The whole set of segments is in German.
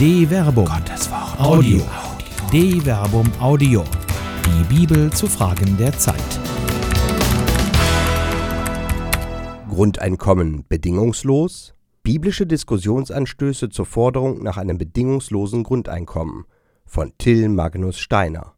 De Verbum. Gottes Wort. Audio. De Verbum Audio. Die Bibel zu Fragen der Zeit. Grundeinkommen bedingungslos? Biblische Diskussionsanstöße zur Forderung nach einem bedingungslosen Grundeinkommen von Till Magnus Steiner.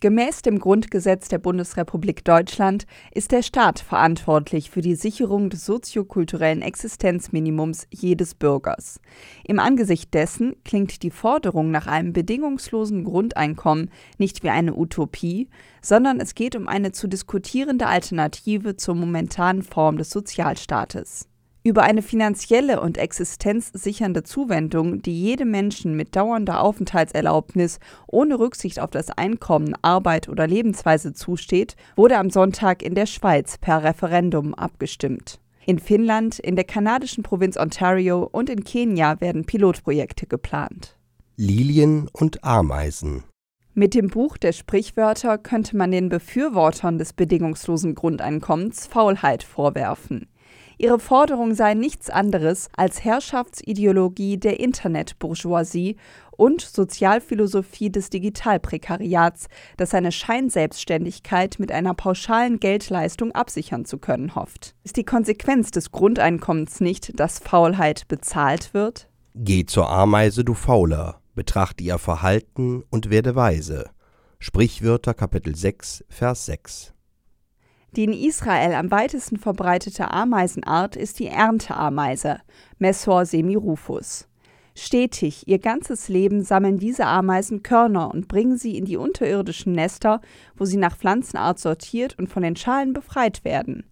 Gemäß dem Grundgesetz der Bundesrepublik Deutschland ist der Staat verantwortlich für die Sicherung des soziokulturellen Existenzminimums jedes Bürgers. Im Angesicht dessen klingt die Forderung nach einem bedingungslosen Grundeinkommen nicht wie eine Utopie, sondern es geht um eine zu diskutierende Alternative zur momentanen Form des Sozialstaates. Über eine finanzielle und existenzsichernde Zuwendung, die jedem Menschen mit dauernder Aufenthaltserlaubnis ohne Rücksicht auf das Einkommen, Arbeit oder Lebensweise zusteht, wurde am Sonntag in der Schweiz per Referendum abgestimmt. In Finnland, in der kanadischen Provinz Ontario und in Kenia werden Pilotprojekte geplant. Lilien und Ameisen. Mit dem Buch der Sprichwörter könnte man den Befürwortern des bedingungslosen Grundeinkommens Faulheit vorwerfen. Ihre Forderung sei nichts anderes als Herrschaftsideologie der Internetbourgeoisie und Sozialphilosophie des Digitalprekariats, das seine Scheinselbstständigkeit mit einer pauschalen Geldleistung absichern zu können hofft. Ist die Konsequenz des Grundeinkommens nicht, dass Faulheit bezahlt wird? Geh zur Ameise, du Fauler, betrachte ihr Verhalten und werde weise. Sprichwörter Kapitel 6, Vers 6 die in Israel am weitesten verbreitete Ameisenart ist die Ernteameise, Messor semirufus. Stetig, ihr ganzes Leben sammeln diese Ameisen Körner und bringen sie in die unterirdischen Nester, wo sie nach Pflanzenart sortiert und von den Schalen befreit werden.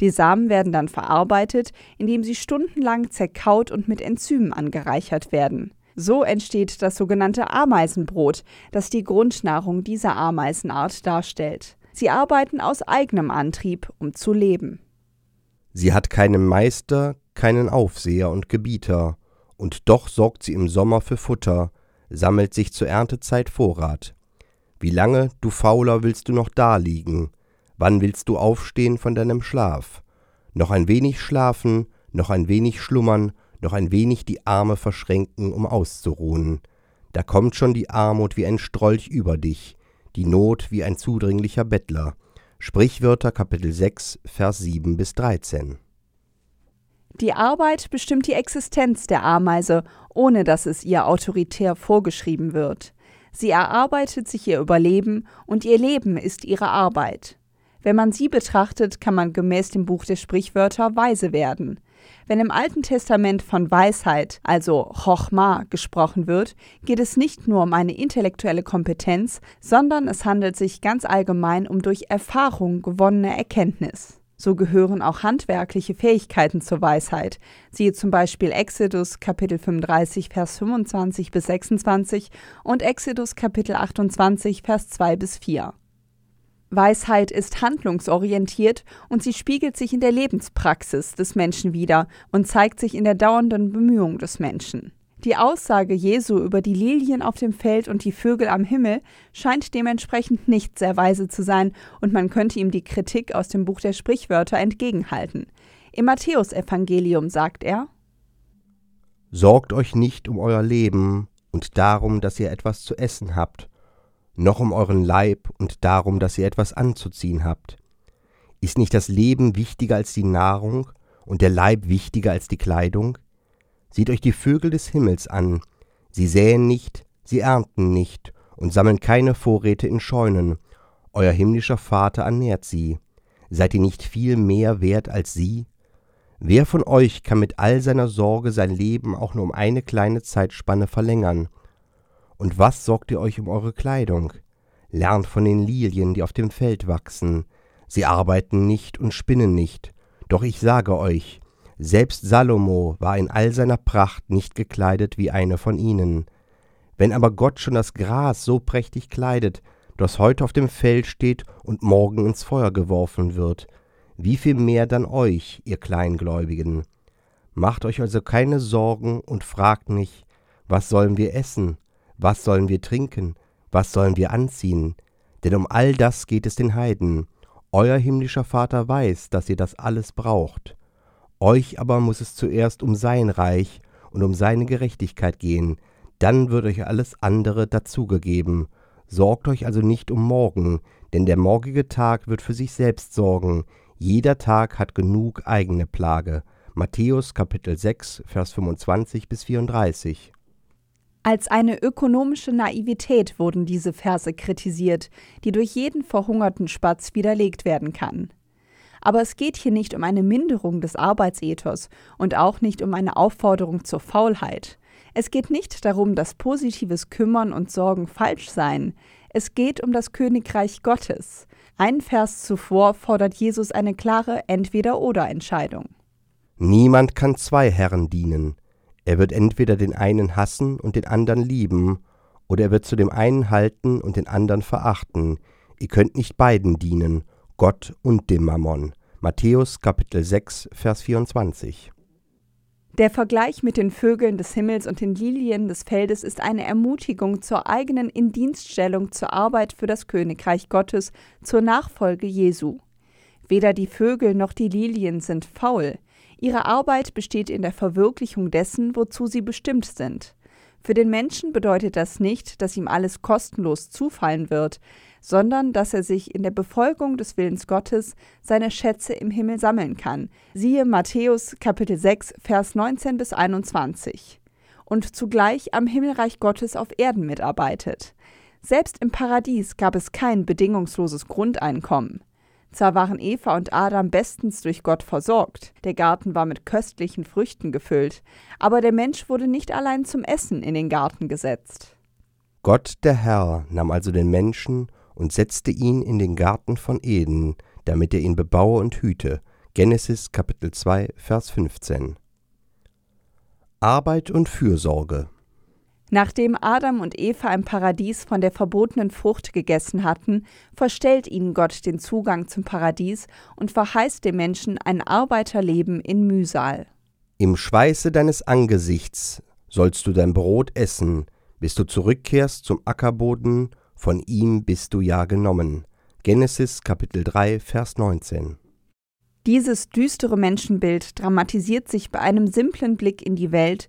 Die Samen werden dann verarbeitet, indem sie stundenlang zerkaut und mit Enzymen angereichert werden. So entsteht das sogenannte Ameisenbrot, das die Grundnahrung dieser Ameisenart darstellt. Sie arbeiten aus eigenem Antrieb, um zu leben. Sie hat keinen Meister, keinen Aufseher und Gebieter, und doch sorgt sie im Sommer für Futter, sammelt sich zur Erntezeit Vorrat. Wie lange, du Fauler, willst du noch daliegen? Wann willst du aufstehen von deinem Schlaf? Noch ein wenig schlafen, noch ein wenig schlummern, noch ein wenig die Arme verschränken, um auszuruhen. Da kommt schon die Armut wie ein Strolch über dich, die Not wie ein zudringlicher Bettler. Sprichwörter Kapitel 6, Vers 7 bis 13. Die Arbeit bestimmt die Existenz der Ameise, ohne dass es ihr autoritär vorgeschrieben wird. Sie erarbeitet sich ihr Überleben und ihr Leben ist ihre Arbeit. Wenn man sie betrachtet, kann man gemäß dem Buch der Sprichwörter weise werden. Wenn im Alten Testament von Weisheit, also Chochma, gesprochen wird, geht es nicht nur um eine intellektuelle Kompetenz, sondern es handelt sich ganz allgemein um durch Erfahrung gewonnene Erkenntnis. So gehören auch handwerkliche Fähigkeiten zur Weisheit. Siehe zum Beispiel Exodus Kapitel 35, Vers 25 bis 26 und Exodus Kapitel 28, Vers 2 bis 4. Weisheit ist handlungsorientiert und sie spiegelt sich in der Lebenspraxis des Menschen wider und zeigt sich in der dauernden Bemühung des Menschen. Die Aussage Jesu über die Lilien auf dem Feld und die Vögel am Himmel scheint dementsprechend nicht sehr weise zu sein, und man könnte ihm die Kritik aus dem Buch der Sprichwörter entgegenhalten. Im Matthäusevangelium sagt er Sorgt euch nicht um euer Leben und darum, dass ihr etwas zu essen habt, noch um euren Leib und darum, dass ihr etwas anzuziehen habt. Ist nicht das Leben wichtiger als die Nahrung und der Leib wichtiger als die Kleidung? Seht euch die Vögel des Himmels an, sie säen nicht, sie ernten nicht und sammeln keine Vorräte in Scheunen, euer himmlischer Vater ernährt sie. Seid ihr nicht viel mehr wert als sie? Wer von euch kann mit all seiner Sorge sein Leben auch nur um eine kleine Zeitspanne verlängern? Und was sorgt ihr euch um eure Kleidung? Lernt von den Lilien, die auf dem Feld wachsen. Sie arbeiten nicht und spinnen nicht. Doch ich sage euch, selbst Salomo war in all seiner Pracht nicht gekleidet wie eine von ihnen. Wenn aber Gott schon das Gras so prächtig kleidet, das heute auf dem Feld steht und morgen ins Feuer geworfen wird, wie viel mehr dann euch, ihr Kleingläubigen? Macht euch also keine Sorgen und fragt nicht, was sollen wir essen was sollen wir trinken? Was sollen wir anziehen? Denn um all das geht es den Heiden. Euer himmlischer Vater weiß, dass ihr das alles braucht. Euch aber muss es zuerst um sein Reich und um seine Gerechtigkeit gehen, Dann wird euch alles andere dazugegeben. Sorgt euch also nicht um morgen, denn der morgige Tag wird für sich selbst sorgen. Jeder Tag hat genug eigene Plage. Matthäus Kapitel 6, Vers 25 bis 34. Als eine ökonomische Naivität wurden diese Verse kritisiert, die durch jeden verhungerten Spatz widerlegt werden kann. Aber es geht hier nicht um eine Minderung des Arbeitsethos und auch nicht um eine Aufforderung zur Faulheit. Es geht nicht darum, dass positives Kümmern und Sorgen falsch seien. Es geht um das Königreich Gottes. Ein Vers zuvor fordert Jesus eine klare Entweder-oder-Entscheidung. Niemand kann zwei Herren dienen. Er wird entweder den einen hassen und den anderen lieben, oder er wird zu dem einen halten und den anderen verachten. Ihr könnt nicht beiden dienen, Gott und dem Mammon. Matthäus Kapitel 6, Vers 24. Der Vergleich mit den Vögeln des Himmels und den Lilien des Feldes ist eine Ermutigung zur eigenen Indienststellung zur Arbeit für das Königreich Gottes, zur Nachfolge Jesu. Weder die Vögel noch die Lilien sind faul. Ihre Arbeit besteht in der Verwirklichung dessen, wozu sie bestimmt sind. Für den Menschen bedeutet das nicht, dass ihm alles kostenlos zufallen wird, sondern dass er sich in der Befolgung des Willens Gottes seine Schätze im Himmel sammeln kann. Siehe Matthäus Kapitel 6, Vers 19 bis 21. Und zugleich am Himmelreich Gottes auf Erden mitarbeitet. Selbst im Paradies gab es kein bedingungsloses Grundeinkommen. Zwar waren Eva und Adam bestens durch Gott versorgt, der Garten war mit köstlichen Früchten gefüllt, aber der Mensch wurde nicht allein zum Essen in den Garten gesetzt. Gott der Herr nahm also den Menschen und setzte ihn in den Garten von Eden, damit er ihn bebaue und hüte. Genesis Kapitel 2, Vers 15. Arbeit und Fürsorge Nachdem Adam und Eva im Paradies von der verbotenen Frucht gegessen hatten, verstellt ihnen Gott den Zugang zum Paradies und verheißt dem Menschen ein Arbeiterleben in Mühsal. Im Schweiße deines Angesichts sollst du dein Brot essen, bis du zurückkehrst zum Ackerboden von ihm bist du ja genommen. Genesis Kapitel 3, Vers 19. Dieses düstere Menschenbild dramatisiert sich bei einem simplen Blick in die Welt,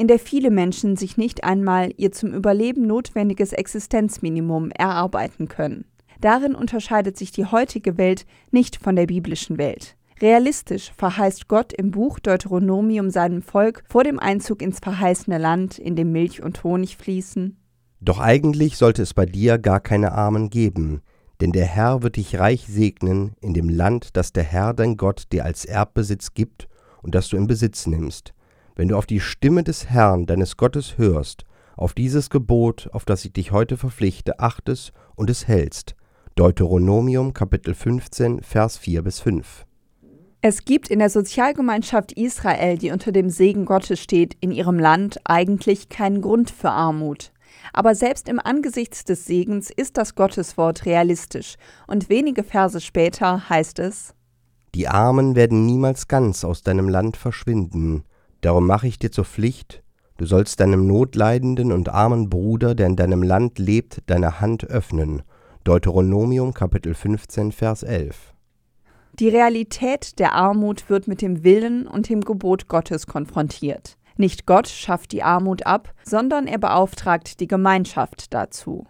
in der viele Menschen sich nicht einmal ihr zum Überleben notwendiges Existenzminimum erarbeiten können. Darin unterscheidet sich die heutige Welt nicht von der biblischen Welt. Realistisch verheißt Gott im Buch Deuteronomium seinem Volk vor dem Einzug ins verheißene Land, in dem Milch und Honig fließen, doch eigentlich sollte es bei dir gar keine Armen geben, denn der Herr wird dich reich segnen in dem Land, das der Herr dein Gott dir als Erbbesitz gibt und das du in Besitz nimmst. Wenn du auf die Stimme des Herrn deines Gottes hörst, auf dieses Gebot, auf das ich dich heute verpflichte, achtest und es hältst. Deuteronomium Kapitel 15 Vers 4 bis 5. Es gibt in der Sozialgemeinschaft Israel, die unter dem Segen Gottes steht, in ihrem Land eigentlich keinen Grund für Armut. Aber selbst im Angesicht des Segens ist das Gotteswort realistisch, und wenige Verse später heißt es Die Armen werden niemals ganz aus deinem Land verschwinden, darum mache ich dir zur Pflicht, du sollst deinem notleidenden und armen Bruder, der in deinem Land lebt, deine Hand öffnen. Deuteronomium Kapitel 15 Vers 11 Die Realität der Armut wird mit dem Willen und dem Gebot Gottes konfrontiert. Nicht Gott schafft die Armut ab, sondern er beauftragt die Gemeinschaft dazu.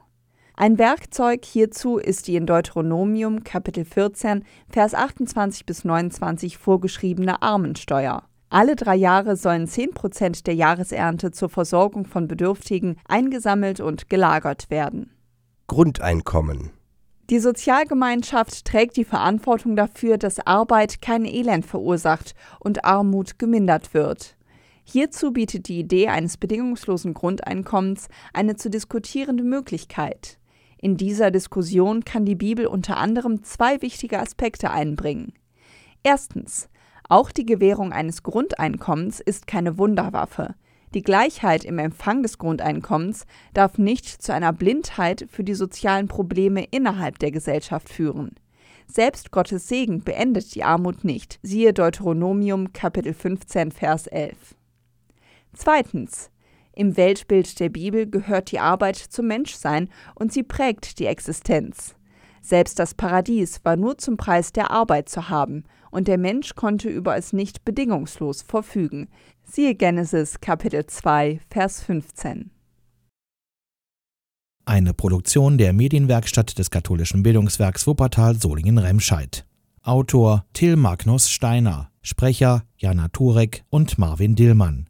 Ein Werkzeug hierzu ist die in Deuteronomium Kapitel 14, Vers 28 bis 29 vorgeschriebene Armensteuer. Alle drei Jahre sollen 10 Prozent der Jahresernte zur Versorgung von Bedürftigen eingesammelt und gelagert werden. Grundeinkommen die Sozialgemeinschaft trägt die Verantwortung dafür, dass Arbeit kein Elend verursacht und Armut gemindert wird. Hierzu bietet die Idee eines bedingungslosen Grundeinkommens eine zu diskutierende Möglichkeit. In dieser Diskussion kann die Bibel unter anderem zwei wichtige Aspekte einbringen. Erstens, auch die Gewährung eines Grundeinkommens ist keine Wunderwaffe. Die Gleichheit im Empfang des Grundeinkommens darf nicht zu einer Blindheit für die sozialen Probleme innerhalb der Gesellschaft führen. Selbst Gottes Segen beendet die Armut nicht. Siehe Deuteronomium Kapitel 15 Vers 11. Zweitens. Im Weltbild der Bibel gehört die Arbeit zum Menschsein und sie prägt die Existenz. Selbst das Paradies war nur zum Preis der Arbeit zu haben, und der Mensch konnte über es nicht bedingungslos verfügen. Siehe Genesis Kapitel 2, Vers 15. Eine Produktion der Medienwerkstatt des katholischen Bildungswerks Wuppertal Solingen-Remscheid. Autor Till Magnus Steiner, Sprecher Jana Turek und Marvin Dillmann.